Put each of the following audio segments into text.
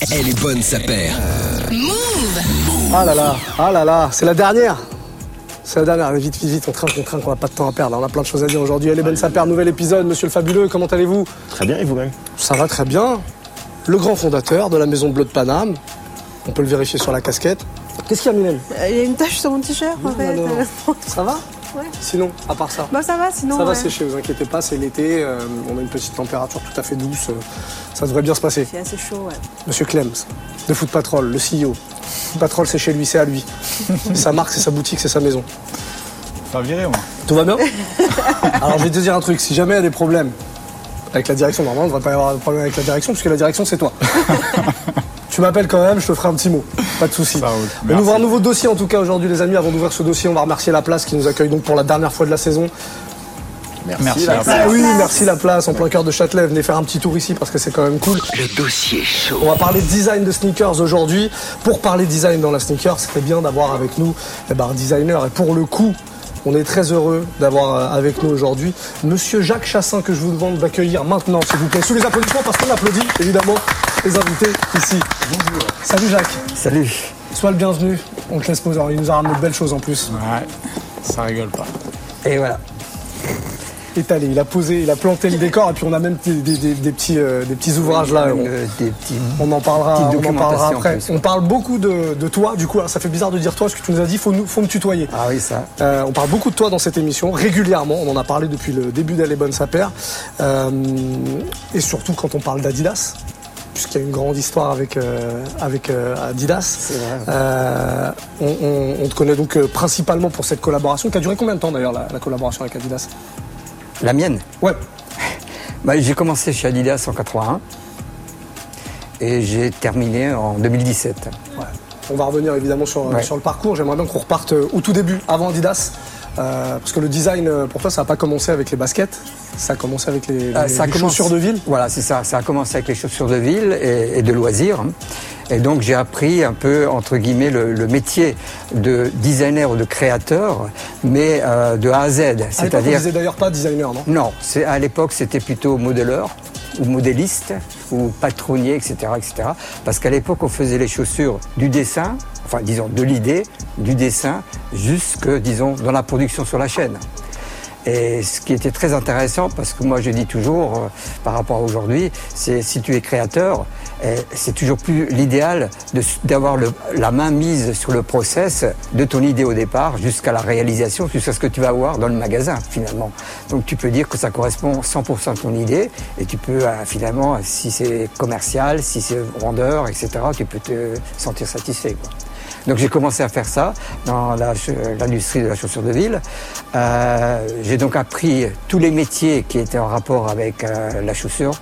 Elle est bonne, sa paire. Ah là là, ah là là, c'est la dernière. C'est la dernière, allez vite, vite, vite, on craint, on craint qu'on n'a pas de temps à perdre. On a plein de choses à dire aujourd'hui. Elle est bonne, sa paire, nouvel épisode. Monsieur le fabuleux, comment allez-vous? Très bien, et vous-même? Ça va très bien. Le grand fondateur de la maison Bleu de Paname. On peut le vérifier sur la casquette. Qu'est-ce qu'il y a, Mylène? Il y a une tache sur mon t-shirt en fait. Ça va? Ouais. Sinon, à part ça Bon, ça va sinon. Ça va sécher, vous inquiétez pas, c'est l'été, euh, on a une petite température tout à fait douce, euh, ça devrait bien se passer. C'est assez chaud, ouais. Monsieur Clems, de Foot Patrol, le CEO. Foot Patrol, c'est chez lui, c'est à lui. C'est sa marque, c'est sa boutique, c'est sa maison. Pas viré au moins. Tout va bien Alors je vais te dire un truc, si jamais il y a des problèmes avec la direction, normalement, il ne devrait pas y avoir de problème avec la direction, puisque la direction, c'est toi. tu m'appelles quand même, je te ferai un petit mot. Pas de souci. Ça roule. On Merci. ouvre un nouveau dossier en tout cas aujourd'hui les amis. Avant d'ouvrir ce dossier, on va remercier la place qui nous accueille donc pour la dernière fois de la saison. Merci. La place. oui, merci la place, en plein cœur de Châtelet. Venez faire un petit tour ici parce que c'est quand même cool. Le dossier chaud. On va parler de design de sneakers aujourd'hui. Pour parler design dans la sneaker, c'était bien d'avoir avec nous eh ben, un designer. Et pour le coup, on est très heureux d'avoir euh, avec nous aujourd'hui Monsieur Jacques Chassin que je vous demande d'accueillir maintenant, s'il vous plaît, sous les applaudissements parce qu'on applaudit évidemment les invités ici. Bonjour. Salut Jacques. Salut. Sois le bienvenu. On te laisse poser. Il nous a ramené de belles choses en plus. Ouais, ça rigole pas. Et voilà. Étalé, il a posé, il a planté le décor et puis on a même des, des- des- des petits, euh, des petits ouvrages là. On- Euh, des petits. On en parlera, on en parlera en après. plus. On parle beaucoup de, de toi, du coup, alors ça fait bizarre de dire toi, parce que tu nous as dit, faut, nous, faut me tutoyer. Ah oui, ça. Euh, on parle beaucoup de toi dans cette émission, régulièrement. On en a parlé depuis le début d'Elle est bonne sa paire. Euh, et surtout quand on parle d'Adidas, puisqu'il y a une grande histoire avec, euh, avec euh, Adidas. vrai. Euh, on, on- on te connaît donc principalement pour cette collaboration, qui a duré combien de temps d'ailleurs, la, la collaboration avec Adidas? La mienne? Ouais, Bah, j'ai commencé chez Adidas en 81 et j'ai terminé en 2017. Ouais. On va revenir évidemment sur, Ouais. sur le parcours. J'aimerais bien qu'on reparte au tout début, avant Adidas. Euh, parce que le design, pour toi, ça n'a pas commencé avec les baskets. Ça a commencé avec les, les- ça a les commencé- chaussures de ville. Voilà, c'est ça. Ça a commencé avec les chaussures de ville et, et de loisirs. Et donc j'ai appris un peu, entre guillemets, le, le métier de designer ou de créateur, mais euh, de A à Z. C'est-à-dire disait d'ailleurs pas designer, non? Non, c'est à l'époque c'était plutôt modeleur ou modéliste ou patronnier, etc., etc. Parce qu'à l'époque on faisait les chaussures du dessin, enfin disons de l'idée, du dessin, jusque disons dans la production sur la chaîne. Et ce qui était très intéressant, parce que moi je dis toujours, euh, par rapport à aujourd'hui, c'est si tu es créateur, eh, c'est toujours plus l'idéal d'avoir la main mise sur le process de ton idée au départ jusqu'à la réalisation, jusqu'à ce que tu vas avoir dans le magasin finalement. Donc tu peux dire que ça correspond 100% à ton idée et tu peux euh, finalement, si c'est commercial, si c'est vendeur, etc., tu peux te sentir satisfait. Donc j'ai commencé à faire ça dans l'industrie de la chaussure de ville. Euh, j'ai donc appris tous les métiers qui étaient en rapport avec euh, la chaussure,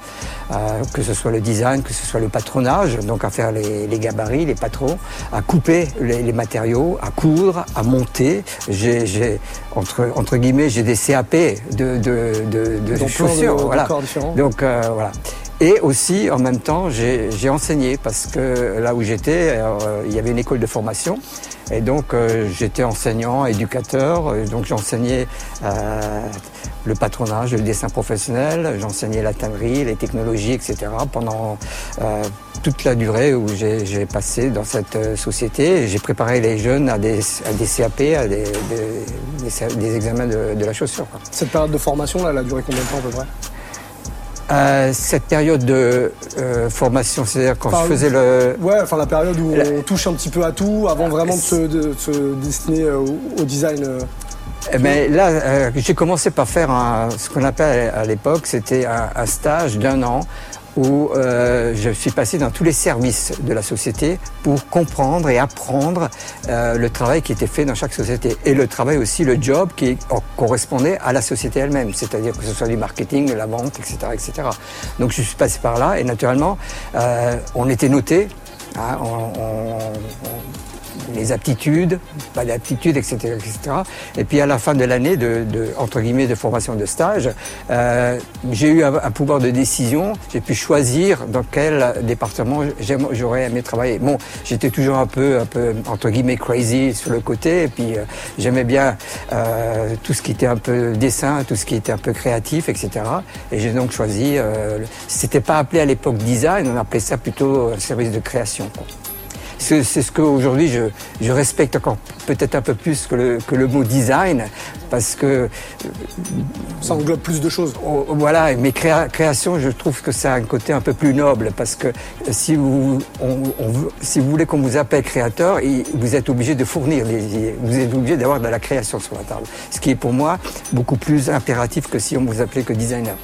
euh, que ce soit le design, que ce soit le patronage, donc à faire les, les gabarits, les patrons, à couper les, les matériaux, à coudre, à monter. J'ai, entre, entre guillemets, j'ai des CAP de, de, de, de chaussures. voilà. Donc voilà. Et aussi, en même temps, j'ai enseigné parce que là où j'étais, euh, il y avait une école de formation. Et donc, euh, j'étais enseignant, éducateur. Donc, j'enseignais euh, le patronage, le dessin professionnel. J'enseignais la tannerie, les technologies, etc. pendant euh, toute la durée où j'ai passé dans cette société. J'ai préparé les jeunes à des, à des CAP, à des, des, des- examens de, de la chaussure. Cette période de formation, là, elle a duré combien de temps à peu près? Euh, cette période de euh, formation, c'est-à-dire quand Enfin, je faisais le... Ouais, enfin la période où La- on touche un petit peu à tout avant vraiment de se, de se destiner euh, au, au design. euh. Eh ben, là, euh, j'ai commencé par faire un- ce qu'on appelle à l'époque, c'était un, un stage d'un an où euh, je suis passé dans tous les services de la société pour comprendre et apprendre euh, le travail qui était fait dans chaque société et le travail aussi, le job qui correspondait à la société elle-même, c'est-à-dire que ce soit du marketing, de la vente, etc., etc. Donc je suis passé par là et naturellement, euh, on était noté. hein, les aptitudes, pas d'aptitudes, etc., etc. Et puis à la fin de l'année de, entre guillemets de formation de stage, euh, j'ai eu un, pouvoir de décision. J'ai pu choisir dans quel département j'aurais aimé travailler. Bon, j'étais toujours un peu, un peu entre guillemets crazy sur le côté, et puis euh, j'aimais bien euh, tout ce qui était un peu dessin, tout ce qui était un peu créatif, etc. Et j'ai donc choisi. C'était pas appelé à l'époque design, on appelait ça plutôt service de création. C'est ce qu'aujourd'hui je, je, respecte encore peut-être un peu plus que le, que le, mot design parce que ça englobe plus de choses. Oh, voilà, mais créa, création, je trouve que ça a un côté un peu plus noble parce que si vous, on, on, si vous voulez qu'on vous appelle créateur, vous êtes obligé de fournir des vous êtes obligé d'avoir de la création sur la table, ce qui est pour moi beaucoup plus impératif que si on vous appelait que designer.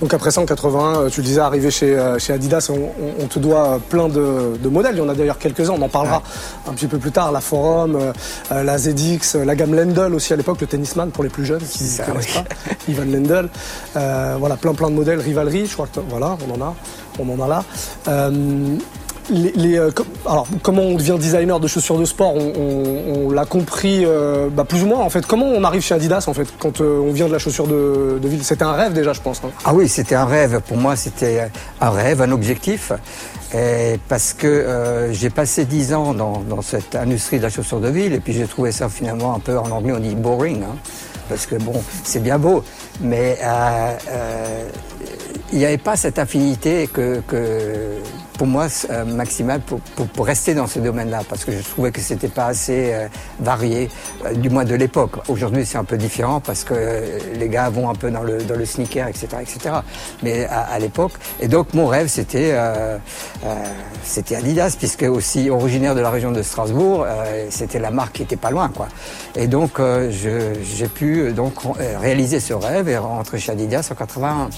Donc après ça, en 81, tu le disais, arrivé chez, chez Adidas, on, on, te doit plein de, de modèles. Il y en a d'ailleurs quelques-uns, on en parlera ouais. un petit peu plus tard. La Forum, euh, la ZX, la gamme Lendl aussi à l'époque, le tennisman pour les plus jeunes qui ne connaissent oui. pas. Ivan Lendl. Euh, voilà, plein plein de modèles. Rivalry, je crois que voilà, on en a, on en a là. Euh, euh, alors, comment on devient designer de chaussures de sport On, l'a compris euh, bah, plus ou moins. En fait, comment on arrive chez Adidas en fait quand euh, on vient de la chaussure de, ville? C'était un rêve déjà, je pense. Hein. Ah oui, c'était un rêve. Pour moi, c'était un rêve, un objectif. Parce que j'ai passé dix ans dans, dans, cette industrie de la chaussure de ville et puis j'ai trouvé ça finalement un peu en anglais on dit boring. Hein, parce que bon, c'est bien beau, mais il n'y avait pas cette affinité que, que pour moi euh, maximale pour, pour, pour, rester dans ce domaine-là parce que je trouvais que c'était pas assez euh, varié, euh, du moins de l'époque. Aujourd'hui c'est un peu différent parce que les gars vont un peu dans le, dans le sneaker, etc., etc. Mais à, à l'époque, et donc mon rêve c'était c'était Adidas puisque aussi originaire de la région de Strasbourg, c'était la marque qui était pas loin, quoi. Et donc j'ai pu donc réaliser ce rêve et rentrer chez Adidas en 81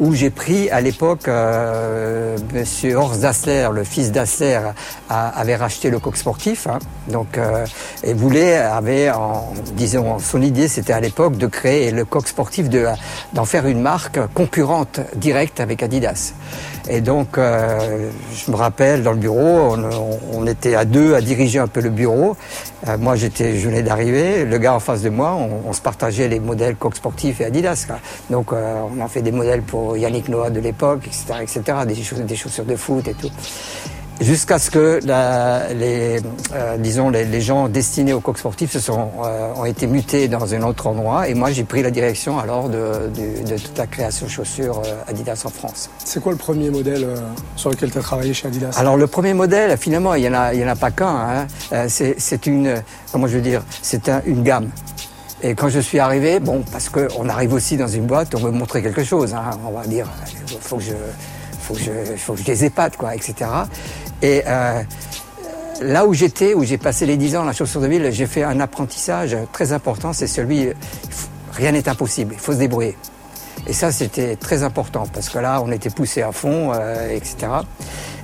où j'ai pris à l'époque euh, Monsieur Horst Dassler, le fils Dassler, avait racheté le coq sportif, hein, donc euh, et voulait avait en disons son idée c'était à l'époque de créer le coq sportif de d'en faire une marque concurrente directe avec Adidas. Et donc euh, je me rappelle dans le bureau, on, on, était à deux à diriger un peu le bureau. Euh, moi j'étais je venais d'arriver, le gars en face de moi, on, on, se partageait les modèles coq sportif et Adidas. Quoi. Donc euh, on a fait des modèles pour Yannick Noah de l'époque, etc., etc., des chaussures, des chaussures de foot et tout. Jusqu'à ce que la, les, euh, disons les, les, gens destinés au coq sportif se sont, euh, ont été mutés dans un autre endroit et moi j'ai pris la direction alors de, de, de, toute la création de chaussures euh, Adidas en France. C'est quoi le premier modèle sur lequel tu as travaillé chez Adidas? Alors le premier modèle, finalement, il n'y en, en a pas qu'un. Hein. C'est une, comment je veux dire, c'est un, une gamme. Et quand je suis arrivé, bon, parce qu'on arrive aussi dans une boîte, on veut montrer quelque chose. Hein, on va dire, il faut que je, faut que je, faut que je les épate, quoi, etc. Et euh, là où j'étais, où j'ai passé les 10 ans la chaussure de ville, j'ai fait un apprentissage très important. C'est celui, rien n'est impossible, il faut se débrouiller. Et ça, c'était très important parce que là, on était poussé à fond, euh, etc.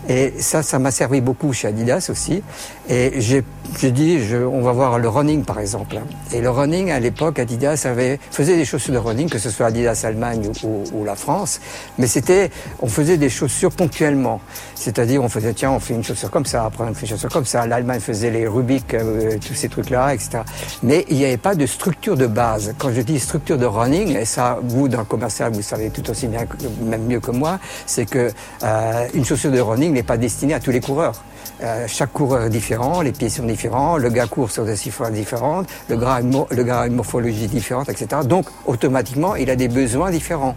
Et ça, ça m'a servi beaucoup chez Adidas aussi. Et j'ai dit, je, on va voir le running par exemple. Et le running, à l'époque, Adidas avait, faisait des chaussures de running, que ce soit Adidas Allemagne ou, ou, la France. Mais c'était, on faisait des chaussures ponctuellement. C'est-à-dire, on faisait, tiens, on fait une chaussure comme ça, après on fait une chaussure comme ça. L'Allemagne faisait les Rubik, euh, tous ces trucs-là, etc. Mais il n'y avait pas de structure de base. Quand je dis structure de running, et ça, vous, le commercial, vous savez tout aussi bien, même mieux que moi, c'est que euh, une chaussure de running n'est pas destinée à tous les coureurs. Euh, chaque coureur est différent, les pieds sont différents, le gars court sur des chiffres différentes, le gars, a une, morphologie différente, etc. Donc, automatiquement, il a des besoins différents.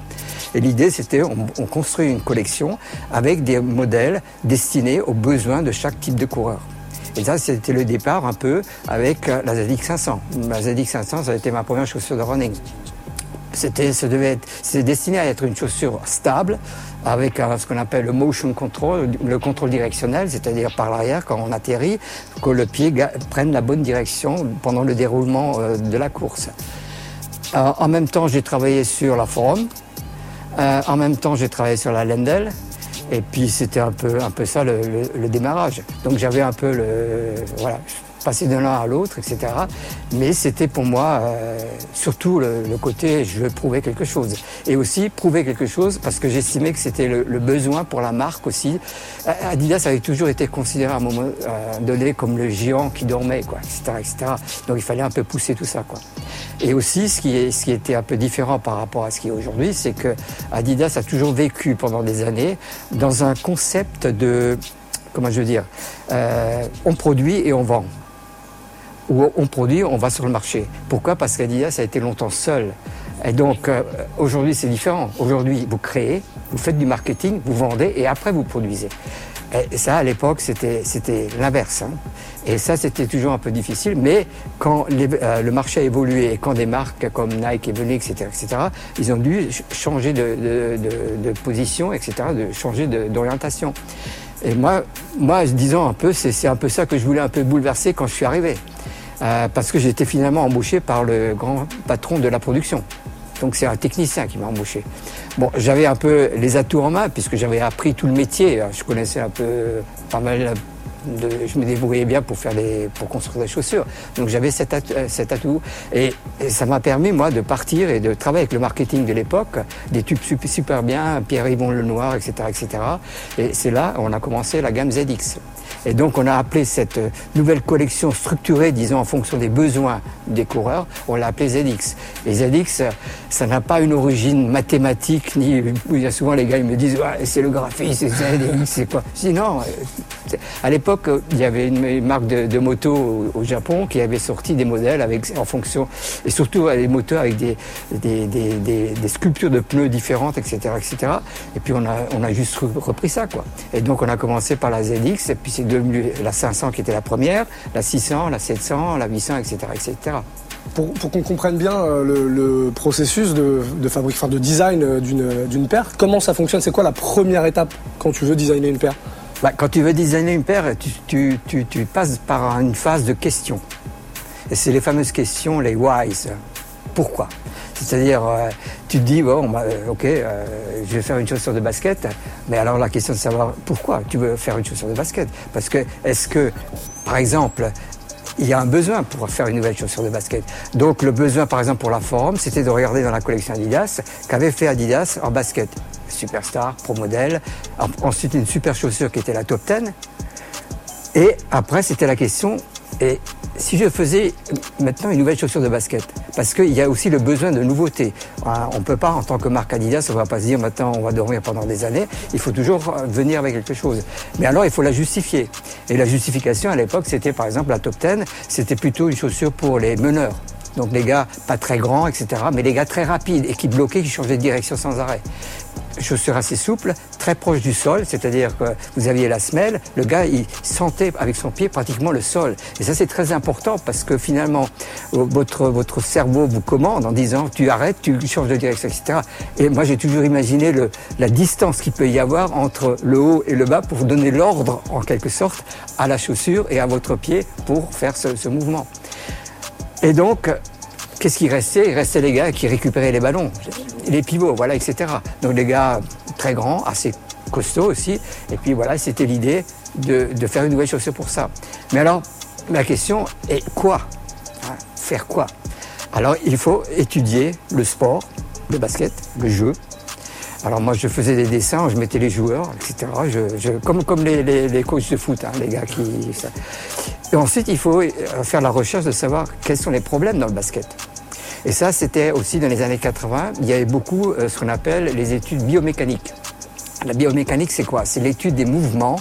Et l'idée, c'était, on, on, construit une collection avec des modèles destinés aux besoins de chaque type de coureur. Et ça, c'était le départ un peu avec la ZX 500. La ZX 500, ça a été ma première chaussure de running. C'était, c'est destiné à être une chaussure stable, avec ce qu'on appelle le motion control, le contrôle directionnel, c'est-à-dire par l'arrière quand on atterrit, que le pied prenne la bonne direction pendant le déroulement euh, de la course. Euh, en même temps, j'ai travaillé sur la Forum. Euh, en même temps, j'ai travaillé sur la Lendl. Et puis c'était un peu, un peu ça le, le, le démarrage. Donc j'avais un peu le, voilà, passer de l'un à l'autre, etc. Mais c'était pour moi euh, surtout le, côté je veux prouver quelque chose. Et aussi prouver quelque chose parce que j'estimais que c'était le, besoin pour la marque aussi. Adidas avait toujours été considéré à un moment euh, donné comme le géant qui dormait, quoi, etc., etc. Donc il fallait un peu pousser tout ça. Quoi. Et aussi, ce qui, est, ce qui était un peu différent par rapport à ce qui est aujourd'hui, c'est que Adidas a toujours vécu pendant des années dans un concept de, comment je veux dire, euh, on produit et on vend. Ou on produit, on va sur le marché. Pourquoi? Parce qu'Adidas a été longtemps seul. Et donc euh, aujourd'hui c'est différent. Aujourd'hui vous créez, vous faites du marketing, vous vendez et après vous produisez. Et ça, à l'époque, c'était, l'inverse. Hein. Et ça, c'était toujours un peu difficile. Mais quand les, euh, le marché a évolué et quand des marques comme Nike est venues, etc., etc., ils ont dû changer de, de, de, position, etc., de changer d'orientation. Et moi, moi, disons un peu, c'est un peu ça que je voulais un peu bouleverser quand je suis arrivé. Euh, parce que j'étais finalement embauché par le grand patron de la production. Donc c'est un technicien qui m'a embauché. Bon, j'avais un peu les atouts en main puisque j'avais appris tout le métier. Je connaissais un peu pas mal de, je me débrouillais bien pour faire les, pour construire des chaussures. Donc j'avais cet, atout, cet atout et, ça m'a permis moi de partir et de travailler avec le marketing de l'époque, des tubes super, super bien, Pierre Yvon Lenoir, etc., etc. Et c'est là on a commencé la gamme ZX. Et donc on a appelé cette nouvelle collection structurée, disons en fonction des besoins des coureurs, on l'a appelée ZX. Et ZX, ça n'a pas une origine mathématique, ni il y a souvent les gars ils me disent c'est le graphisme, c'est ZX, c'est quoi? Je dis non. À l'époque, il y avait une marque de, de moto au, Japon qui avait sorti des modèles avec en fonction et surtout des moteurs avec des sculptures de pneus différentes, etc., etc. Et puis on a juste repris ça quoi. Et donc on a commencé par la ZX et puis c'est devenu la 500 qui était la première, la 600, la 700, la 800, etc. etc. Pour, qu'on comprenne bien euh, le, processus de, fabrique, enfin de design euh, d'une paire, comment ça fonctionne? C'est quoi la première étape quand tu veux designer une paire? Bah, Quand tu veux designer une paire, tu, passes par une phase de questions. Et c'est les fameuses questions, les whys. Pourquoi? C'est-à-dire, euh, tu te dis, bon, bah, ok, euh, je vais faire une chaussure de basket, mais alors la question de savoir pourquoi tu veux faire une chaussure de basket? Parce que, est-ce que, par exemple, il y a un besoin pour faire une nouvelle chaussure de basket? Donc le besoin, par exemple, pour la Forum, c'était de regarder dans la collection Adidas qu'avait fait Adidas en basket. Superstar, Pro Model, ensuite une super chaussure qui était la Top 10. Et après, c'était la question, et si je faisais maintenant une nouvelle chaussure de basket, parce qu'il y a aussi le besoin de nouveautés. On ne peut pas, en tant que marque Adidas, on ne va pas se dire maintenant on va dormir pendant des années. Il faut toujours venir avec quelque chose. Mais alors il faut la justifier. Et la justification à l'époque, c'était par exemple la Top 10, c'était plutôt une chaussure pour les meneurs. Donc les gars pas très grands, etc. Mais les gars très rapides et qui bloquaient, qui changeaient de direction sans arrêt chaussure assez souple, très proche du sol, c'est-à-dire que vous aviez la semelle, le gars il sentait avec son pied pratiquement le sol. Et ça c'est très important parce que finalement votre, votre cerveau vous commande en disant tu arrêtes, tu changes de direction, etc. Et moi j'ai toujours imaginé la distance qu'il peut y avoir entre le haut et le bas pour donner l'ordre en quelque sorte à la chaussure et à votre pied pour faire ce mouvement. Et donc qu'est-ce qui restait? Il restait les gars qui récupéraient les ballons, les pivots, voilà, etc. Donc les gars très grands, assez costauds aussi. Et puis voilà, c'était l'idée de, faire une nouvelle chaussure pour ça. Mais alors, la question est quoi? Faire quoi? Alors, il faut étudier le sport, le basket, le jeu. Alors moi, je faisais des dessins, je mettais les joueurs, etc. Comme les, coachs de foot, hein, les gars qui... Et ensuite, il faut faire la recherche de savoir quels sont les problèmes dans le basket. Et ça, c'était aussi dans les années 80. Il y avait beaucoup euh, ce qu'on appelle les études biomécaniques. La biomécanique, c'est quoi? C'est l'étude des mouvements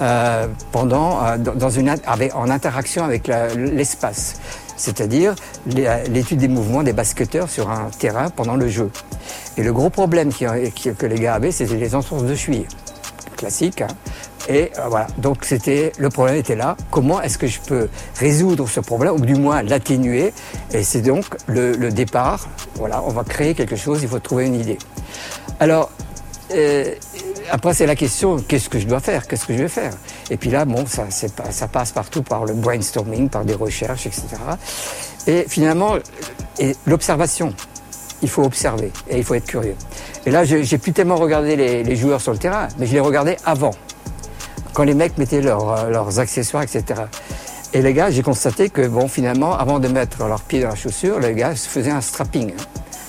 euh, pendant, euh, dans une, avec, en interaction avec l'espace. C'est-à-dire l'étude des mouvements des basketteurs sur un terrain pendant le jeu. Et le gros problème qui, que les gars avaient, c'était les entorses de cheville. Classique. Hein et euh, voilà, donc c'était le problème était là. Comment est-ce que je peux résoudre ce problème, ou du moins l'atténuer? Et c'est donc le, départ. Voilà, on va créer quelque chose. Il faut trouver une idée. Alors euh, après, c'est la question qu'est-ce que je dois faire? Qu'est-ce que je vais faire? Et puis là, bon, ça, ça passe partout par le brainstorming, par des recherches, etc. Et finalement, l'observation. Il faut observer et il faut être curieux. Et là, j'ai plus tellement regardé les, les joueurs sur le terrain, mais je les regardais avant quand les mecs mettaient leurs, leurs accessoires, etc. Et les gars, j'ai constaté que, bon, finalement, avant de mettre leur pied dans la chaussure, les gars se faisaient un strapping.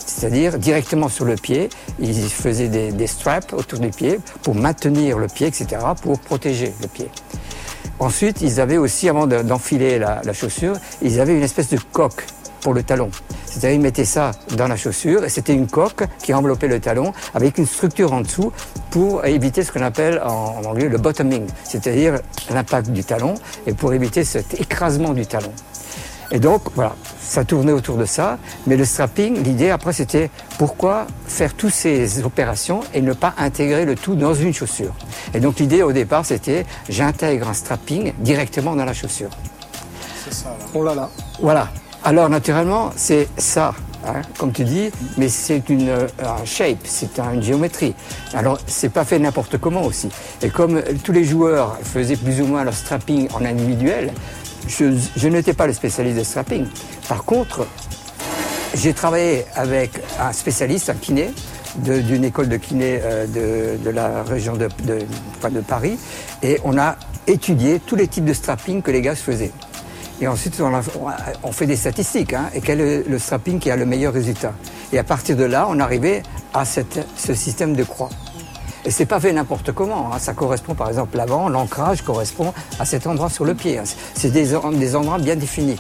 C'est-à-dire directement sur le pied, ils faisaient des, straps autour du pied pour maintenir le pied, etc., pour protéger le pied. Ensuite, ils avaient aussi, avant de- d'enfiler la, la chaussure, ils avaient une espèce de coque pour le talon. C'est-à-dire, ils mettaient ça dans la chaussure et c'était une coque qui enveloppait le talon avec une structure en dessous pour éviter ce qu'on appelle en, anglais le bottoming, c'est-à-dire l'impact du talon et pour éviter cet écrasement du talon. Et donc, voilà, ça tournait autour de ça. Mais le strapping, l'idée après, c'était pourquoi faire toutes ces opérations et ne pas intégrer le tout dans une chaussure. Et donc, l'idée au départ, c'était j'intègre un strapping directement dans la chaussure. C'est ça, là. On l'a là. Voilà. Alors, naturellement, c'est ça, hein, comme tu dis, mais c'est une euh, shape, c'est un- une géométrie. Alors, c'est pas fait n'importe comment aussi. Et comme tous les joueurs faisaient plus ou moins leur strapping en individuel, je, n'étais pas le spécialiste de strapping. Par contre, j'ai travaillé avec un spécialiste, un kiné, d'une école de kiné euh, de, la région de, de- Paris, et on a étudié tous les types de strapping que les gars faisaient. Et ensuite, on, a- on fait des statistiques, hein, et quel est le strapping qui a le meilleur résultat. Et à partir de là, on arrivait à cette- ce système de croix. Et c'est pas fait n'importe comment. hein. Ça correspond, par exemple, l'avant, l'ancrage correspond à cet endroit sur le pied. hein. C'est des, des endroits bien définis.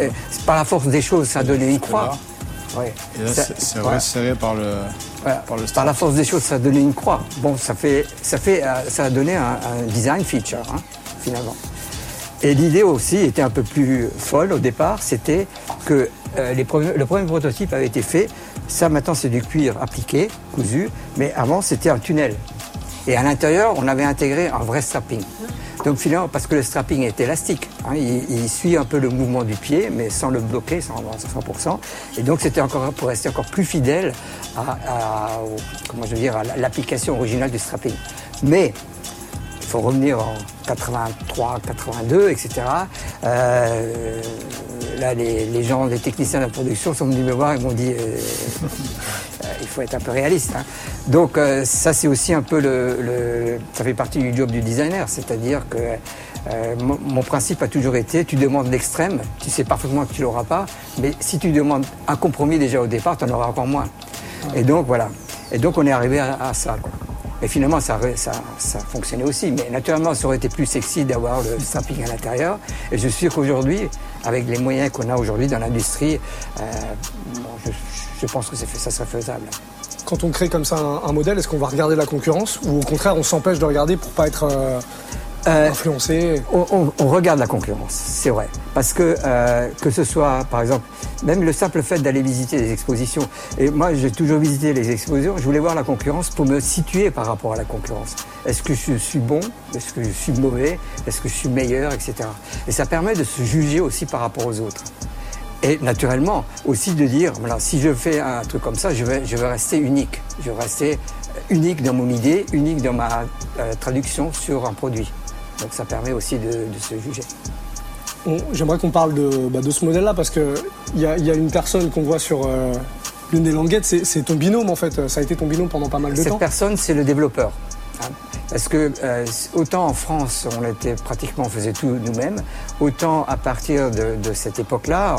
Euh, par la force des choses, ça a donné une croix. Ouais. Et là, c'est resserré par le, Voilà. par le Par strap. la force des choses, ça a donné une croix. Bon, ça fait, ça fait, euh, ça a donné un, un design feature, hein, finalement. Et l'idée aussi était un peu plus folle au départ, c'était que euh, le premier prototype avait été fait. Ça, maintenant, c'est du cuir appliqué, cousu, mais avant, c'était un tunnel. Et à l'intérieur, on avait intégré un vrai strapping. Donc finalement, parce que le strapping est élastique, hein, il, suit un peu le mouvement du pied, mais sans le bloquer, sans à 100%. Et donc c'était encore pour rester encore plus fidèle à, à- à l'application originale du strapping. Mais faut revenir en 83, 82, etc. Là, les, gens, les techniciens de la production sont venus me voir et m'ont dit euh, euh, il faut être un peu réaliste. hein. Donc euh, ça, c'est aussi un peu le, le- ça fait partie du job du designer, c'est-à-dire que mon, mon principe a toujours été tu demandes l'extrême, tu sais parfaitement que tu l'auras pas, mais si tu demandes un compromis déjà au départ, tu en auras encore moins. Et donc voilà. Et donc on est arrivé à, à ça. Quoi. Et finalement, ça, ça, ça fonctionnait aussi. Mais naturellement, ça aurait été plus sexy d'avoir le strapping à l'intérieur. Et je suis sûr qu'aujourd'hui, avec les moyens qu'on a aujourd'hui dans l'industrie, euh, bon, je, pense que ça serait faisable. Quand on crée comme ça un, un modèle, est-ce qu'on va regarder la concurrence ou au contraire on s'empêche de regarder pour pas être euh, Euh, on, on- on regarde la concurrence, c'est vrai. Parce que euh, que ce soit, par exemple, même le simple fait d'aller visiter des expositions. Et moi, j'ai toujours visité les expositions. Je voulais voir la concurrence pour me situer par rapport à la concurrence. Est-ce que je suis bon? Est-ce que je suis mauvais? Est-ce que je suis meilleur, etc. Et ça permet de se juger aussi par rapport aux autres. Et naturellement, aussi de dire, voilà, si je fais un truc comme ça, je vais, je vais rester unique. Je vais rester unique dans mon idée, unique dans ma euh, traduction sur un produit. Donc ça permet aussi de, de se juger. J'aimerais qu'on parle de, bah, de ce modèle-là parce qu'il y a, il y a une personne qu'on voit sur euh, l'une des languettes, c'est ton binôme en fait. Ça a été ton binôme pendant pas mal de Cette temps. personne, c'est le développeur. hein. Parce que euh, autant en France, on était pratiquement, on faisait tout nous-mêmes, autant à partir de, de cette époque-là,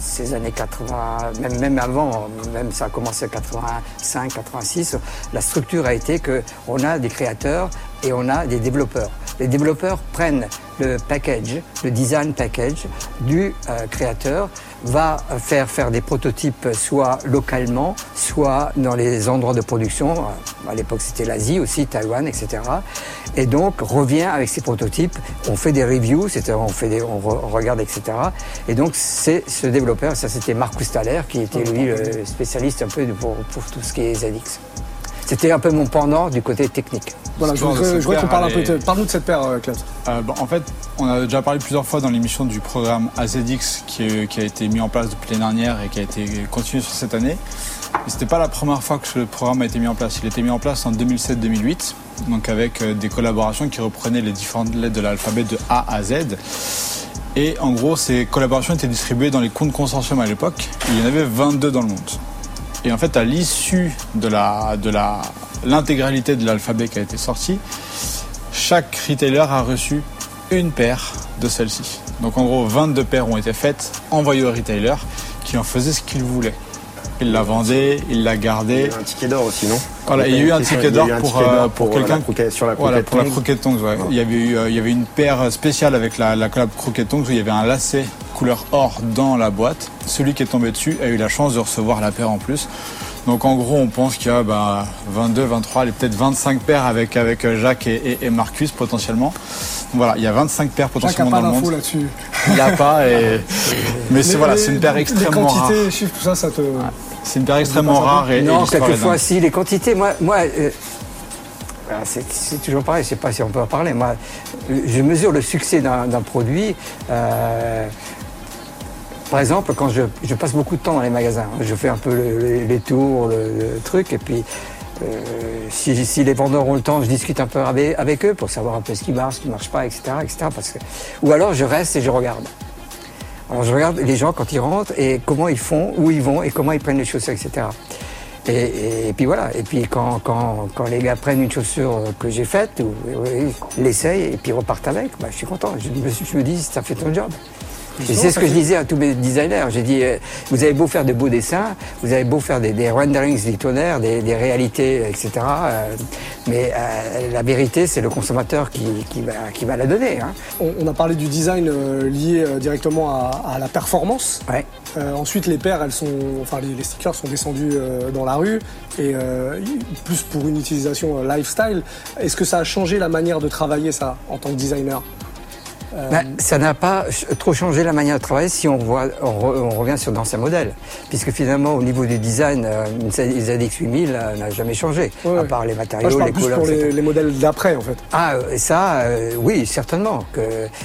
ces années 80, même, même avant, même ça a commencé en 85, 86, la structure a été que on a des créateurs et on a des développeurs. Les développeurs prennent le package, le design package du euh, créateur, va faire faire des prototypes soit localement, soit dans les endroits de production. À l'époque, c'était l'Asie aussi, Taïwan, etc. Et donc revient avec ces prototypes. On fait des reviews, c'est-à-dire on fait on, re- on regarde, etc. Et donc c'est ce développeur, ça c'était Marcus Thaler, qui était lui le spécialiste un peu pour, pour tout ce qui est ZX. C'était un peu mon pendant du côté technique. Voilà, je voudrais, voudrais qu'on parle un peu. Parle-nous de cette paire, euh, Klaus. Euh, bon, en fait, on a déjà parlé plusieurs fois dans l'émission du programme AZX qui, est- qui a été mis en place depuis l'année dernière et qui a été continué sur cette année. Mais c'était pas la première fois que ce programme a été mis en place. Il a été mis en place en 2007-2008, donc avec euh, des collaborations qui reprenaient les différentes lettres de l'alphabet de A à Z. Et en gros, ces collaborations étaient distribuées dans les comptes consortium à l'époque. Il y en avait 22 dans le monde. Et en fait, à l'issue de la de la l'intégralité de l'alphabet qui a été sorti, chaque retailer a reçu une paire de celles-ci. Donc en gros, 22 paires ont été faites, envoyées au retailer, qui en faisait ce qu'il voulait. Il la vendait, il la Il y a eu un ticket d'or aussi, non Voilà, il y a eu un ticket d'or Il y a eu un pour, d'or euh, pour la quelqu'un sur la Voilà, croquette. pour la tongs. croquette tongs, ouais. Il y avait eu, euh, il y avait une paire spéciale avec la, la collab croquette tongs où il y avait un lacet couleur or dans la boîte. Celui qui est tombé dessus a eu la chance de recevoir la paire en plus. Donc en gros, on pense qu'il y a bah, 22, 23, et peut-être 25 paires avec, avec euh, Jacques et, et- et Marcus potentiellement. Voilà, il y a 25 paires Jacques n'a potentiellement pas dans le d'infos monde. là-dessus. Il n'a pas. Et... Mais c'est Les- voilà, les- c'est une paire Les extrêmement rare. quantités, les chiffres, tout ça, ça te. C'est une paire extrêmement rare et, Non, quelquefois, si, les quantités, moi, moi euh, c'est c'est toujours pareil, je ne sais pas si on peut en parler. Moi, je mesure le succès d'un d'un produit. euh, par exemple, quand je, passe beaucoup de temps dans les magasins, hein, je fais un peu le- le- les tours, le, truc, et puis euh, si, les vendeurs ont le temps, je discute un peu avec, eux pour savoir un peu ce qui marche, ce qui ne marche pas, etc., etc. Ou alors je reste et je regarde. Je regarde les gens quand ils rentrent et comment ils font, où ils vont et comment ils prennent les chaussures, etc. Et, puis voilà. Et puis quand, les gars prennent une chaussure que j'ai faite, ou, l'essayent et puis repartent avec, bah, je suis content. Je me dis, ça fait ton job. Et c'est ce que je disais à tous mes designers. J'ai dit, euh, vous avez beau faire de beaux dessins, vous avez beau faire des, des renderings du tonnerre, des, des réalités, etc. euh, mais euh, la vérité, c'est le consommateur qui, qui, va, qui va la donner. Hein. On, on a parlé du design euh, lié directement à, à la performance. Ouais. Ensuite, les paires, elles sont, enfin, les, les stickers sont descendus dans la rue et plus pour une utilisation lifestyle. Est-ce que ça a changé la manière de travailler ça en tant que designer? Ben, ça n'a pas trop changé la manière de travailler si on, voit, on, re- on revient sur d'anciens modèles. Puisque finalement, au niveau du design, euh, une ZX 8000 euh, n'a jamais changé, Ouais, à part les matériaux, je parle les plus couleurs, pour les, les modèles d'après, en fait. Ah, ça, euh, oui, certainement. Que,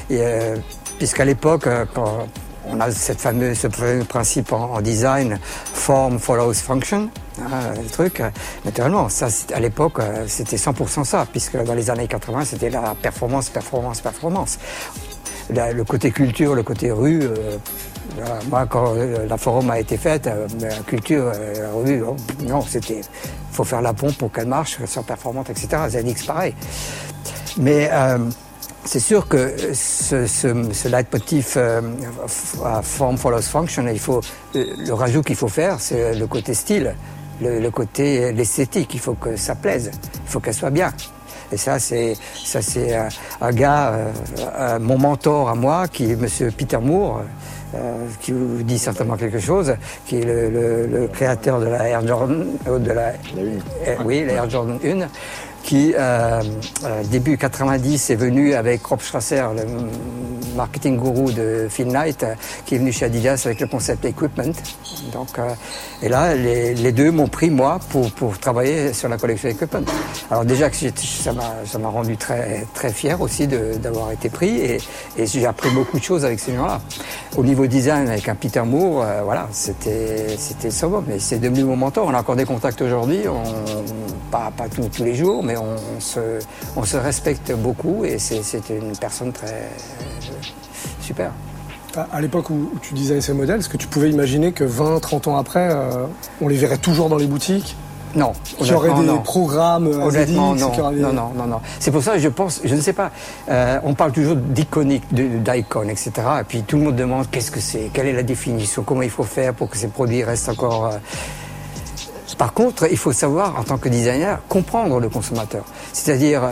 et, euh, puisqu'à l'époque, quand on a cette fameuse, ce fameux principe en, design, form follows function, hein, le truc, naturellement, ça, à l'époque, euh, c'était 100% ça, puisque dans les années 80, c'était la performance, performance, performance. Le côté culture, le côté rue, euh, moi, quand euh, la forum a été faite, la culture, la revue, non, non, c'était, faut faire la pompe pour qu'elle marche, qu'elle soit performante, etc. ZX, pareil. Mais c'est sûr que ce, ce, ce leitmotiv euh, form follows function, il faut, euh, le rajout qu'il faut faire, c'est le côté style, le, le côté l'esthétique. Il faut que ça plaise, il faut qu'elle soit bien. Et ça, c'est ça, c'est un, un gars, euh, euh, mon mentor à moi, qui est Monsieur Peter Moore. euh, qui vous dit certainement quelque chose, qui est le, le- le créateur de la Air Jordan, euh, de la, euh, oui, la Air Jordan 1, qui euh, euh, début 90 est venu avec Rob Strasser, le marketing gourou de Phil Knight, euh, qui est venu chez Adidas avec le concept Equipment. Donc, euh, et là, les, deux m'ont pris moi pour, pour travailler sur la collection Equipment. Alors déjà ça m'a rendu très très fier aussi d'avoir été pris et, j'ai appris beaucoup de choses avec ces gens-là. Au niveau design avec un Peter Moore, euh, voilà, c'était c'était mais c'est devenu mon mentor. On a encore des contacts aujourd'hui, pas pas tous, tous les jours, mais on, se on se respecte beaucoup et c'est une personne très super. À, l'époque où, tu designais ces modèles, est-ce que tu pouvais imaginer que 20, 30 ans après, euh, on les verrait toujours dans les boutiques? Non, Qu'il y aurait des non. programmes euh, Honnêtement, non. des- non, non, non, non. C'est pour ça que je pense, je ne sais pas, euh, on parle toujours d'iconique, d'icône, etc. Et puis tout le monde demande qu'est-ce que c'est, quelle est la définition, comment il faut faire pour que ces produits restent encore. euh, Par contre, il faut savoir, en tant que designer, comprendre le consommateur. C'est-à-dire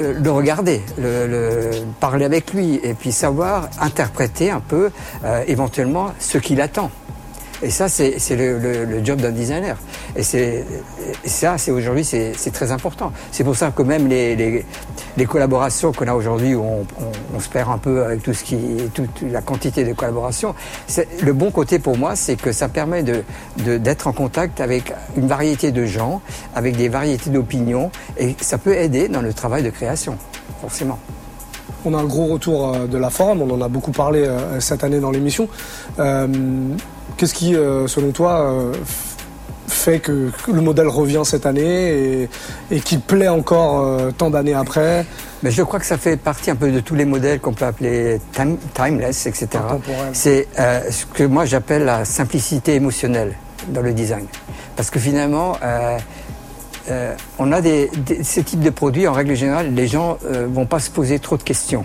le, regarder, le, le- parler avec lui, et puis savoir interpréter un peu, euh, éventuellement, ce qu'il attend. Et ça, c'est le, job d'un designer. Et, ça, c'est aujourd'hui, c'est très important. C'est pour ça que même les, collaborations qu'on a aujourd'hui, où on, se perd un peu avec toute la quantité de collaborations. Le bon côté pour moi, c'est que ça permet d'être en contact avec une variété de gens, avec des variétés d'opinions, et ça peut aider dans le travail de création, forcément. On a un gros retour euh, de la forum, on en a beaucoup parlé euh, cette année dans l'émission. Euh, Qu'est-ce qui, euh, selon toi, euh, fait que, le modèle revient cette année et, et qu'il plaît encore euh, tant d'années après? Mais je crois que ça fait partie un peu de tous les modèles qu'on peut appeler time- timeless, etc. C'est euh, ce que moi j'appelle la simplicité émotionnelle dans le design. Parce que finalement, euh, on a des, des- ces types de produits, en règle générale, les gens euh, vont pas se poser trop de questions.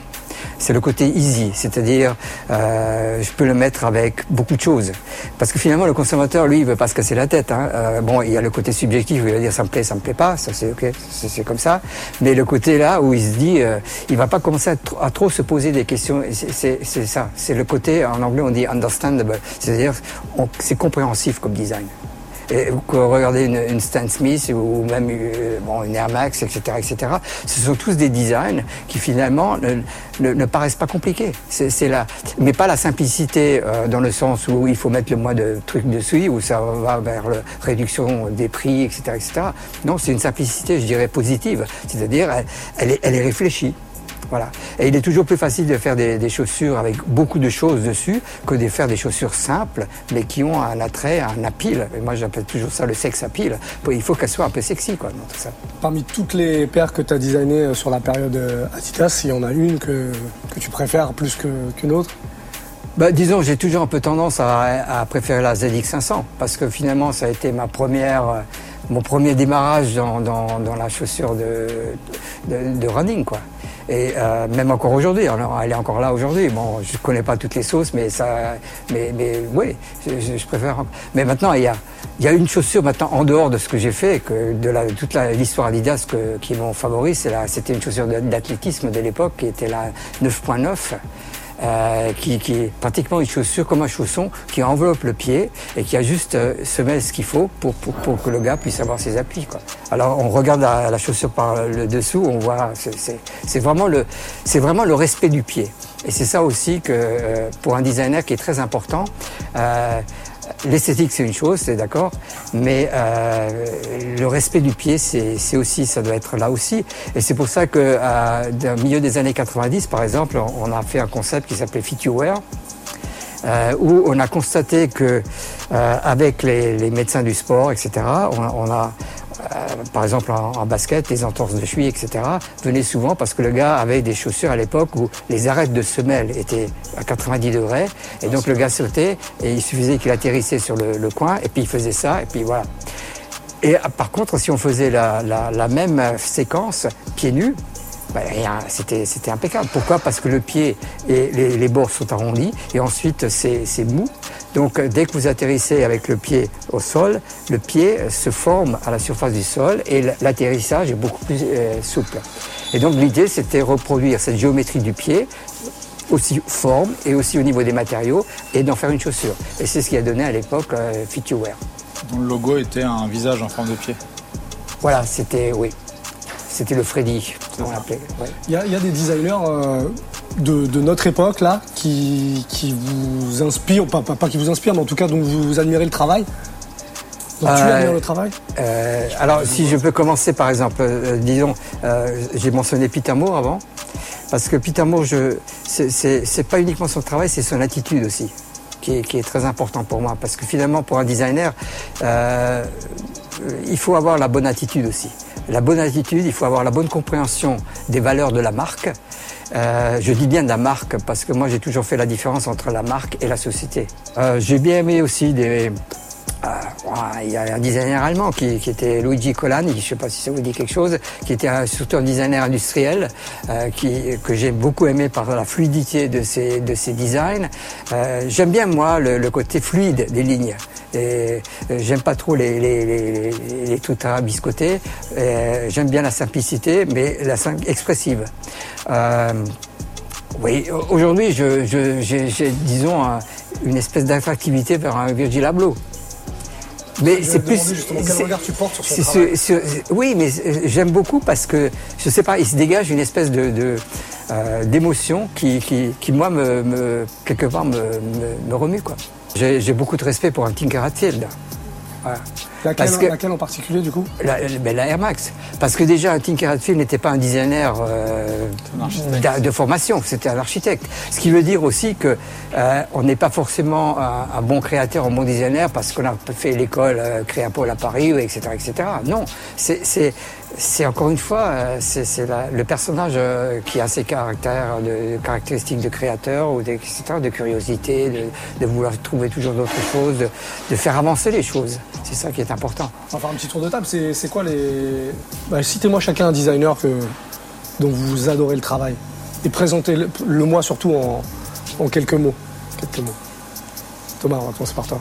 C'est le côté easy, c'est-à-dire euh, je peux le mettre avec beaucoup de choses. Parce que finalement, le consommateur, lui, il veut pas se casser la tête. Hein. Euh, bon, il y a le côté subjectif, il va dire ça me plaît, ça me plaît pas, ça c'est ok, c'est comme ça. Mais le côté là où il se dit, euh, il va pas commencer à, à trop se poser des questions. C'est- ça, c'est le côté, en anglais on dit understandable, c'est-à-dire c'est compréhensif comme design. Et regardez une, Stan Smith ou même euh, une Air Max, etc., etc., ce sont tous des designs qui finalement ne, ne- paraissent pas compliqués. C'est la, mais pas la simplicité euh, dans le sens où il faut mettre le moins de trucs dessus, où ça va vers la réduction des prix, etc., etc. Non, c'est une simplicité, je dirais, positive. C'est-à-dire, elle, elle est, elle est réfléchie. Voilà. Et il est toujours plus facile de faire des, des chaussures avec beaucoup de choses dessus que de faire des chaussures simples, mais qui ont un attrait, un appeal. Et moi, j'appelle toujours ça le sex appeal. Il faut qu'elles soient un peu sexy, quoi, dans tout ça. Parmi toutes les paires que tu as designées euh, sur la période euh, Adidas, il y en a une que, que tu préfères plus qu'une autre? Bah, disons, j'ai toujours un peu tendance à, à préférer la ZX500 parce que finalement, ça a été ma première, euh, mon premier démarrage dans, dans, dans la chaussure de, de, de running, quoi. Et euh, même encore aujourd'hui, elle est encore là aujourd'hui. Bon, je connais pas toutes les sauces, mais ça, mais, mais oui, je, préfère. Mais maintenant, il y a, y a une chaussure maintenant en dehors de ce que j'ai fait, que de la, toute l'histoire Adidas que, qui m'ont favori, c'est la- c'était une chaussure d'athlétisme de l'époque qui était la 9.9 euh, qui, qui est pratiquement une chaussure comme un chausson qui enveloppe le pied et qui a juste euh, semelle ce qu'il faut pour, pour, pour que le gars puisse avoir ses appuis. Quoi. Alors on regarde la, la chaussure par le dessous, on voit c'est- vraiment le vraiment le respect du pied. Et c'est ça aussi que euh, pour un designer qui est très important. L'esthétique, c'est une chose, c'est d'accord, mais euh, le respect du pied, c'est aussi, ça doit être là aussi. Et c'est pour ça que, euh, milieu des années 90, par exemple, on a fait un concept qui s'appelait Fit Wear, euh, où on a constaté que, euh, avec les, les médecins du sport, etc., on, a- par exemple en, basket, les entorses de cheville, etc., venaient souvent parce que le gars avait des chaussures à l'époque où les arêtes de semelle étaient à 90 degrés, et donc le gars sautait et il suffisait qu'il atterrissait sur le, coin, et puis il faisait ça, et puis voilà. Et ah, par contre, si on faisait la, la- même euh, séquence pieds nus, ben, c'était impeccable. Pourquoi? Parce que le pied et les, les bords sont arrondis et ensuite c'est mou. Donc euh, dès que vous atterrissez avec le pied au sol, le pied euh, se forme à la surface du sol et l'atterrissage est beaucoup plus euh, souple. Et donc l'idée c'était reproduire cette géométrie du pied aussi forme et aussi au niveau des matériaux et d'en faire une chaussure. Et c'est ce qui a donné à l'époque euh, Fit You Wear. Dont le logo était un visage en forme de pied. Voilà, c'était, oui, c'était le Freddy, on l'appelait. ouais. Il y, a- il y a des designers euh, de, de notre époque là qui, qui vous inspirent, pas, pas, pas qui vous inspirent, mais en tout cas dont vous, admirez le travail. Donc tu Euh, admires le travail? Euh, alors, si je peux commencer par exemple, euh, disons, euh, j'ai mentionné Peter Moore avant, parce que Peter Moore, je, c'est, pas uniquement son travail, c'est son attitude aussi, qui est, qui est très important pour moi, parce que finalement, pour un designer, euh, il faut avoir la bonne attitude aussi. La bonne attitude, il faut avoir la bonne compréhension des valeurs de la marque. Euh, je dis bien de la marque parce que moi j'ai toujours fait la différence entre la marque et la société. Euh, j'ai bien aimé aussi des, il y a un designer allemand qui, qui était Luigi Colani, je ne sais pas si ça vous dit quelque chose, qui était un- surtout un designer industriel, euh, qui, que j'ai beaucoup aimé par la fluidité de ses, de ses designs. Euh, J'aime bien, moi, le, le côté fluide des lignes. Et euh, j'aime pas trop les, les, les, les- trucs à biscoter. Euh, J'aime bien la simplicité, mais la sim- expressive. Euh, oui, aujourd'hui, je, je- j'ai, j'ai, disons, un- une espèce d'attractivité vers un Virgil Abloh. Mais c'est plus. quel regard tu portes sur son travail. oui, mais j'aime beaucoup parce que, je sais pas, il se dégage une espèce de, de, euh, d'émotion qui, qui, qui, moi, me, me- quelque part, me, me, me remue, j'ai beaucoup de respect pour un Tinker Hatfield. Laquelle, parce que- laquelle en particulier du coup La, ben, la Air Max. Parce que déjà, Tinker Hatfield n'était pas un designer euh, un de formation, c'était un architecte. Ce qui veut dire aussi que euh, on n'est pas forcément un, un bon créateur, un bon designer parce qu'on a fait l'école euh, Créapol à Paris, etc., etc. Non, c'est- c'est encore une fois, euh, c'est le personnage euh, qui a ses de, caractéristiques de créateur, ou de, de curiosité, de, vouloir trouver toujours d'autres choses, de, faire avancer les choses. C'est ça qui est important. Faire un petit tour de table. C'est quoi les. Bah, Citez-moi chacun un designer dont vous adorez le travail. et présentez-le le moi surtout en, en quelques mots. Quelques mots. Thomas, on va commencer par toi.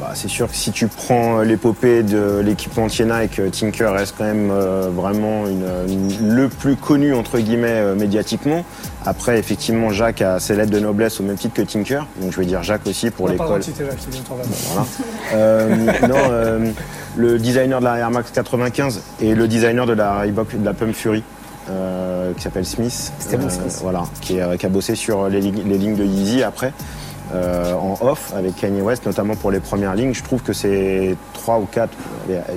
Bah, c'est sûr que si tu prends l'épopée de l'équipement Tiena et que Tinker reste quand même euh, vraiment une- une- le plus connu entre guillemets euh, médiatiquement. Après, effectivement, Jacques a ses lettres de noblesse au même titre que Tinker. Donc je vais dire Jacques aussi pour l'école. Voilà. Euh, non, euh, le designer de la Air Max 95 et le designer de la Reebok de la Pump Fury. euh, qui s'appelle Smith, Stephen euh, Smith. voilà, qui, a bossé sur les, lignes- les lignes de Yeezy après, euh, en off avec Kanye West, notamment pour les premières lignes. Je trouve que ces trois ou quatre,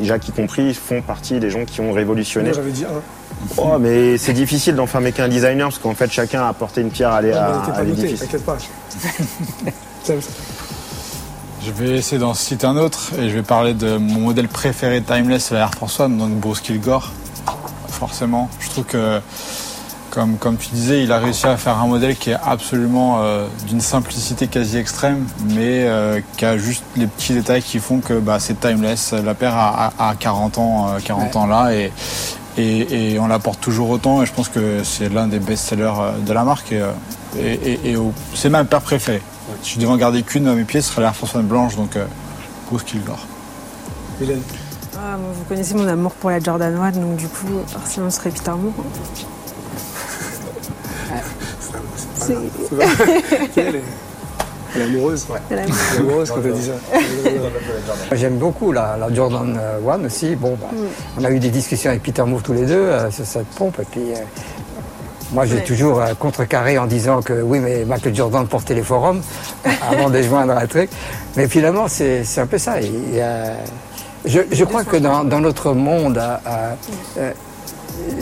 Jacques y compris, font partie des gens qui ont révolutionné. Moi, j'avais dit un. Oh, mais c'est difficile d'enfermer qu'un designer parce qu'en fait chacun a apporté une pierre à l'édifice. t'inquiète pas. Je vais essayer d'en citer un autre et je vais parler de mon modèle préféré Timeless, la Air Force One, donc Bruce Kilgore. Forcément, je trouve que, comme, comme tu disais, il a réussi à faire un modèle qui est absolument euh, d'une simplicité quasi extrême, mais euh, qui a juste les petits détails qui font que bah, c'est Timeless. La paire a, a- a 40 ans, euh, 40 ans là et, et, et on la porte toujours autant et je pense que c'est l'un des best-sellers euh, de la marque et, euh, et, et- et au- c'est ma paire préférée. Si je devais en garder qu'une à mes pieds, ce serait l'Air Force One blanche, donc euh, Bruce Kilgore. Hélène. Ah, vous connaissez mon amour pour la Jordan 1, donc du coup, forcément, ce serait Peter Moore. C'est Elle est, elle est amoureuse. elle a- Elle est amoureuse quand elle dit ça. Moi, J'aime beaucoup la, la Jordan euh, One aussi. Bon, bah, on a eu des discussions avec Peter Moore tous les deux euh, sur cette pompe. Et puis, euh, moi, j'ai Ouais. toujours euh, contrecarré en disant que oui, mais Michael Jordan portait les forums avant de joindre un truc. Mais finalement, c'est un peu ça. Je, je crois que dans, dans notre monde, euh, euh,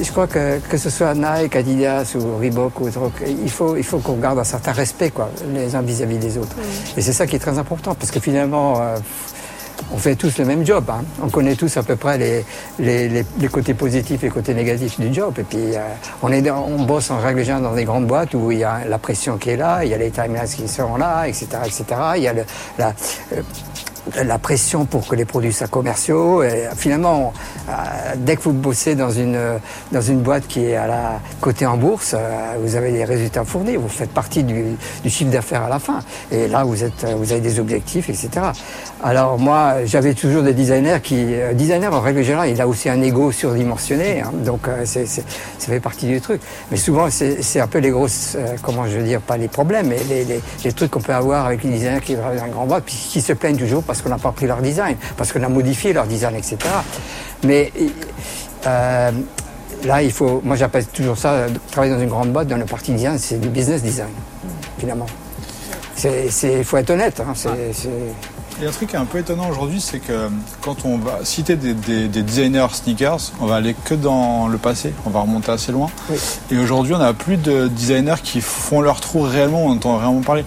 je crois que que ce soit Nike, Adidas ou Reebok ou autre, il faut, il faut qu'on garde un certain respect quoi, les uns vis-à-vis des autres. Et c'est ça qui est très important parce que finalement, euh, on fait tous le même job. hein. On connaît tous à peu près les, les, les- les côtés positifs et les côtés négatifs du job. Et puis, euh, on, est dans- on bosse en règle générale dans des grandes boîtes où il y a la pression qui est là, il y a les timelines qui sont là, etc. etc. Il y a le- la, euh, la pression pour que les produits soient commerciaux. Et finalement, euh, dès que vous bossez dans une, euh, dans une boîte qui est à la côté en bourse, euh, vous avez des résultats fournis, vous faites partie du, du chiffre d'affaires à la fin. Et là, vous, êtes, vous avez des objectifs, etc. Alors moi, j'avais toujours des designers qui... designer, en règle générale, il a aussi un ego surdimensionné, hein, donc ça fait partie du truc. Mais souvent, c'est un peu les grosses, comment je veux dire, pas les problèmes, mais les, les- les trucs qu'on peut avoir avec les designers qui travaillent dans un grand boîte, puis qui se plaignent toujours parce qu'on n'a pas pris leur design, parce qu'on a modifié leur design, etc. Mais euh, là, il faut, moi j'appelle toujours ça, euh, travailler dans une grande boîte, dans le parti design, c'est du business design, finalement. Il faut être honnête. hein, a un truc qui est un peu étonnant aujourd'hui, c'est que quand on va citer des, des- des designers sneakers, on va aller que dans le passé, on va remonter assez loin. Et aujourd'hui, on n'a plus de designers qui font leur trou réellement, on entend vraiment parler.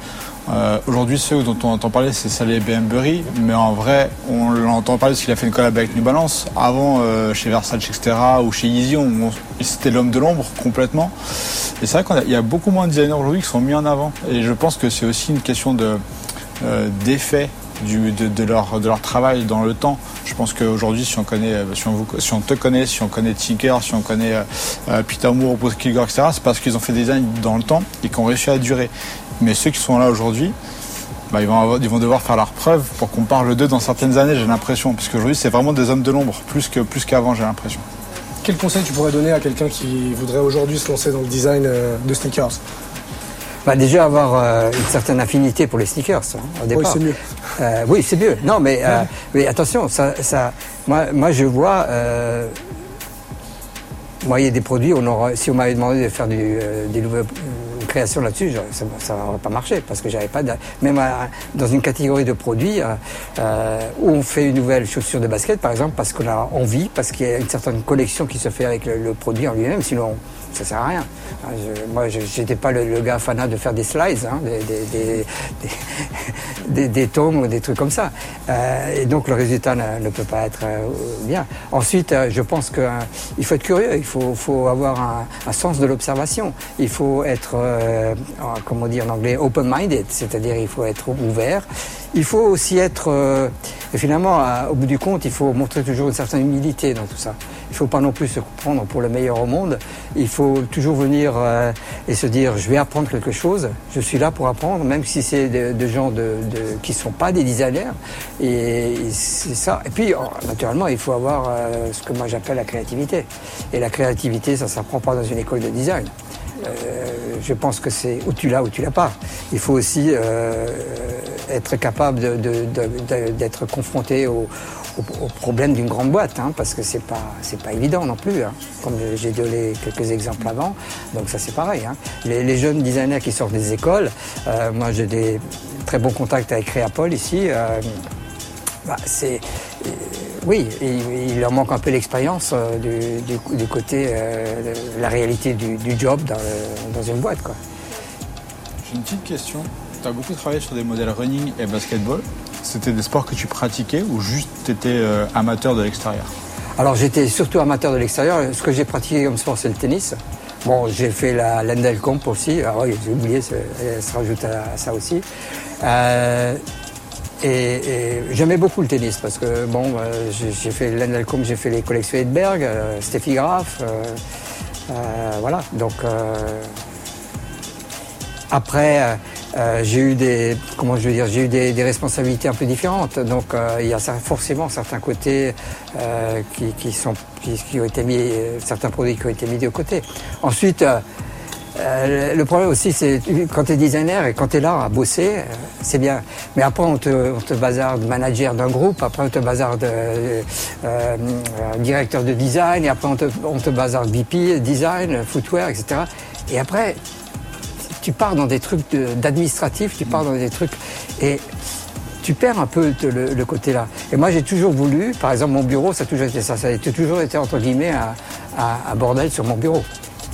Euh, aujourd'hui, ceux dont on entend parler, c'est Saleh Benbury, mais en vrai, on l'entend parler parce qu'il a fait une collab avec New Balance. Avant, euh, chez Versace, etc., ou chez Yeezy, c'était l'homme de l'ombre complètement. Et c'est vrai qu'il y a beaucoup moins de designers aujourd'hui qui sont mis en avant. Et je pense que c'est aussi une question euh, d'effet de, leur, travail dans le temps. Je pense qu'aujourd'hui, si on te connaît, si on connaît Tinker, si on connaît euh, Peter Moore, Kilgore, etc., c'est parce qu'ils ont fait des designs dans le temps et qui ont réussi à durer. Mais ceux qui sont là aujourd'hui, bah, ils, vont avoir- ils vont devoir faire leur preuve pour qu'on parle d'eux dans certaines années, j'ai l'impression. Parce qu'aujourd'hui, c'est vraiment des hommes de l'ombre, plus que plus qu'avant, j'ai l'impression. Quel conseil tu pourrais donner à quelqu'un qui voudrait aujourd'hui se lancer dans le design euh, de sneakers? Bah, déjà avoir euh, une certaine affinité pour les sneakers hein, au départ. c'est mieux. Euh, oui, c'est mieux. Non, mais, euh, mais attention, ça, ça, moi, moi je vois. Euh, moi, il y a des produits, on aura, si on m'avait demandé de faire du, euh, des créations là-dessus, ça n'aurait pas marché parce que j'avais pas. même dans une catégorie de produits euh, euh, où on fait une nouvelle chaussure de basket, par exemple, parce qu'on a envie, parce qu'il y a une certaine collection qui se fait avec le, le produit en lui-même, sinon ça sert à rien. Hein, je- moi, je n'étais pas le, gars fanat de faire des slides, hein, des, des, des, des, tomes ou des trucs comme ça. Euh, et donc le résultat ne, peut pas être euh, bien. Ensuite, euh, je pense qu'il faut être curieux, il faut, faut avoir un, un sens de l'observation. Il faut être, en- comment dire en anglais, open-minded, c'est-à-dire il faut être ouvert. Il faut aussi être, euh, et finalement, au bout du compte, il faut montrer toujours une certaine humilité dans tout ça. Il ne faut pas non plus se prendre pour le meilleur au monde. Il faut toujours venir euh, et se dire, je vais apprendre quelque chose. Je suis là pour apprendre, même si c'est de, de gens de, de- qui ne sont pas des designers. Et, c'est ça. Et puis, oh, naturellement, il faut avoir euh, ce que moi j'appelle la créativité. Et la créativité, ça ne s'apprend pas dans une école de design. Euh, je pense que c'est ou tu l'as ou tu l'as pas. Il faut aussi euh, être capable d'être confronté au, au- au problème d'une grande boîte, hein, parce que c'est pas pas évident non plus. hein. Comme j'ai donné quelques exemples avant, donc ça c'est pareil. hein. Les, jeunes designers qui sortent des écoles, euh, moi j'ai des très bons contacts avec Créapol ici. bah, c'est oui, il, leur manque un peu l'expérience euh, du, du- du côté euh, de la réalité du, du job dans, le- dans une boîte quoi. J'ai une petite question. Tu as beaucoup travaillé sur des modèles running et basketball. C'était des sports que tu pratiquais ou juste tu étais amateur de l'extérieur? Alors j'étais surtout amateur de l'extérieur. Ce que j'ai pratiqué comme sport, c'est le tennis. Bon, j'ai fait la l'Endel Comp aussi. Ah oui, j'ai oublié, ça- elle se rajoute à, ça aussi. Euh, et, j'aimais beaucoup le tennis parce que bon, euh, j'ai fait l'Endel Comp, j'ai fait les collections Edberg, euh, Steffi Graf, euh, euh, voilà. Donc après, j'ai eu des, comment je veux dire, j'ai eu des, responsabilités un peu différentes. Donc, il y a forcément certains côtés qui, qui ont été mis, certains produits qui ont été mis de côté. Ensuite, euh, le problème aussi, c'est quand tu es designer et quand tu es là à bosser, euh, c'est bien. Mais après, on te, on te bazarde manager d'un groupe, après on te bazarde euh, euh, directeur de design, et après on te, on te bazarde VP, design, footwear, etc. Et après, tu pars dans des trucs d'administratif, tu pars dans des trucs et tu perds un peu le, le côté là. Et moi j'ai toujours voulu, par exemple mon bureau, ça a toujours été ça, ça a toujours été entre guillemets à- à bordel sur mon bureau.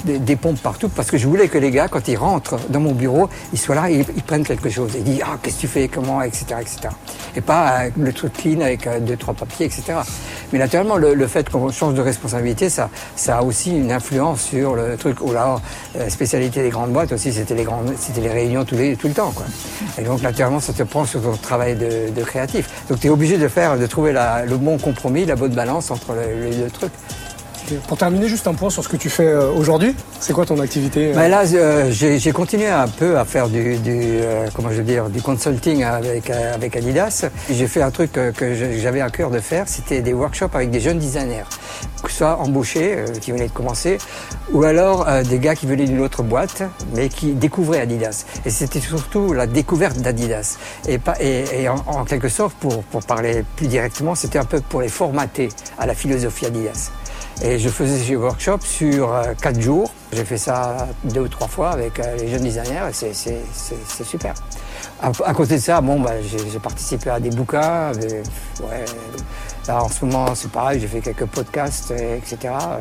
Des, pompes partout parce que je voulais que les gars quand ils rentrent dans mon bureau ils soient là ils, ils prennent quelque chose. Ils disent ah qu'est-ce que tu fais comment etc etc et pas euh, le truc clean avec euh, deux trois papiers etc mais naturellement le, fait qu'on change de responsabilité ça ça a aussi une influence sur le truc oh là euh, spécialité des grandes boîtes aussi c'était les grandes c'était les réunions tous les tout le temps quoi. Et donc naturellement ça te prend sur ton travail de, créatif. Donc tu es obligé de faire de trouver la- le bon compromis la bonne balance entre le- les deux trucs Pour terminer, juste un point sur ce que tu fais euh, aujourd'hui. C'est quoi ton activité euh Ben là, euh, j'ai continué un peu à faire du, comment je veux dire, du consulting avec, avec Adidas. J'ai fait un truc que j'avais à cœur de faire, c'était des workshops avec des jeunes designers, que soit embauchés, qui venaient de commencer, ou alors des gars qui venaient d'une autre boîte, mais qui découvraient Adidas. Et c'était surtout la découverte d'Adidas. Et en, en quelque sorte, pour, pour parler plus directement, c'était un peu pour les formater à la philosophie Adidas. Et je faisais ces workshops sur euh, quatre jours. J'ai fait ça deux ou trois fois avec euh, les jeunes designers et c'est- super. À, à côté de ça, bon, bah, j'ai participé à des bouquins. mais, ouais, là, en ce moment, c'est pareil, j'ai fait quelques podcasts, etc. Euh,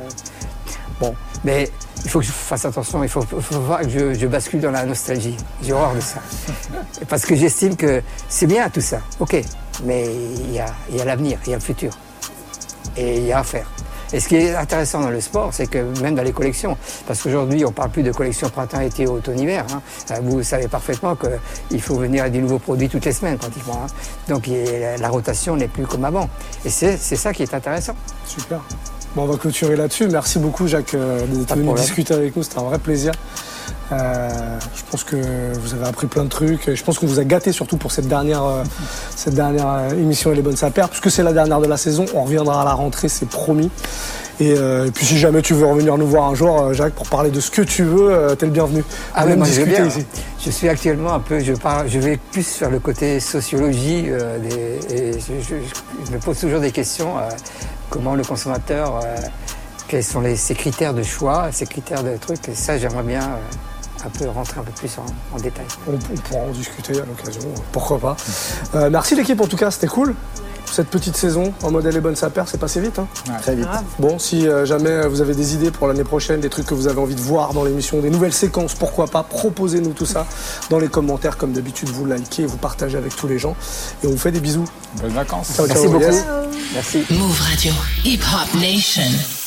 Bon, mais il faut que je fasse attention, il faut, faut, pas que je, je bascule dans la nostalgie. J'ai horreur de ça. Parce que j'estime que c'est bien tout ça, ok, mais il y a, il y a l'avenir, il y a le futur. Et il y a à faire. Et ce qui est intéressant dans le sport, c'est que même dans les collections, parce qu'aujourd'hui on parle plus de collection printemps, été, automne-hiver. hein. Euh, Vous savez parfaitement qu'il faut venir avec des nouveaux produits toutes les semaines pratiquement. hein. Donc la rotation n'est plus comme avant. Et c'est ça qui est intéressant. Super. Bon, on va clôturer là-dessus. Merci beaucoup, Jacques, euh, d'être venu discuter avec nous. C'était un vrai plaisir. Euh, je pense que vous avez appris plein de trucs. Je pense qu'on vous a gâté surtout pour cette dernière, euh, cette dernière euh, émission et les bonnes sapères, puisque c'est la dernière de la saison. On reviendra à la rentrée, c'est promis. Et, euh, et puis si jamais tu veux revenir nous voir un jour, Jacques, pour parler de ce que tu veux, t'es le bienvenu. Ah oui, discuter bien. ici. Je suis actuellement un peu, je, parle, je vais plus sur le côté sociologie des- et je, je- je me pose toujours des questions. comment le consommateur, quels sont les, ses critères de choix, ses critères de trucs. Et ça, j'aimerais bien un peu rentrer un peu plus en, en détail. On, on pourra en discuter à l'occasion, pourquoi pas. Euh, merci l'équipe en tout cas, c'était cool. Cette petite saison en modèle et bonne sapère, c'est passé vite. hein. Très vite. Bon, si euh, jamais euh, vous avez des idées pour l'année prochaine, des trucs que vous avez envie de voir dans l'émission, des nouvelles séquences, pourquoi pas, proposez-nous tout ça dans les commentaires. Comme d'habitude, vous likez, vous partagez avec tous les gens. Et on vous fait des bisous. Bonnes vacances. Ciao, Merci ciao, beaucoup. yes. Merci. Move Radio. Hip Hop Nation.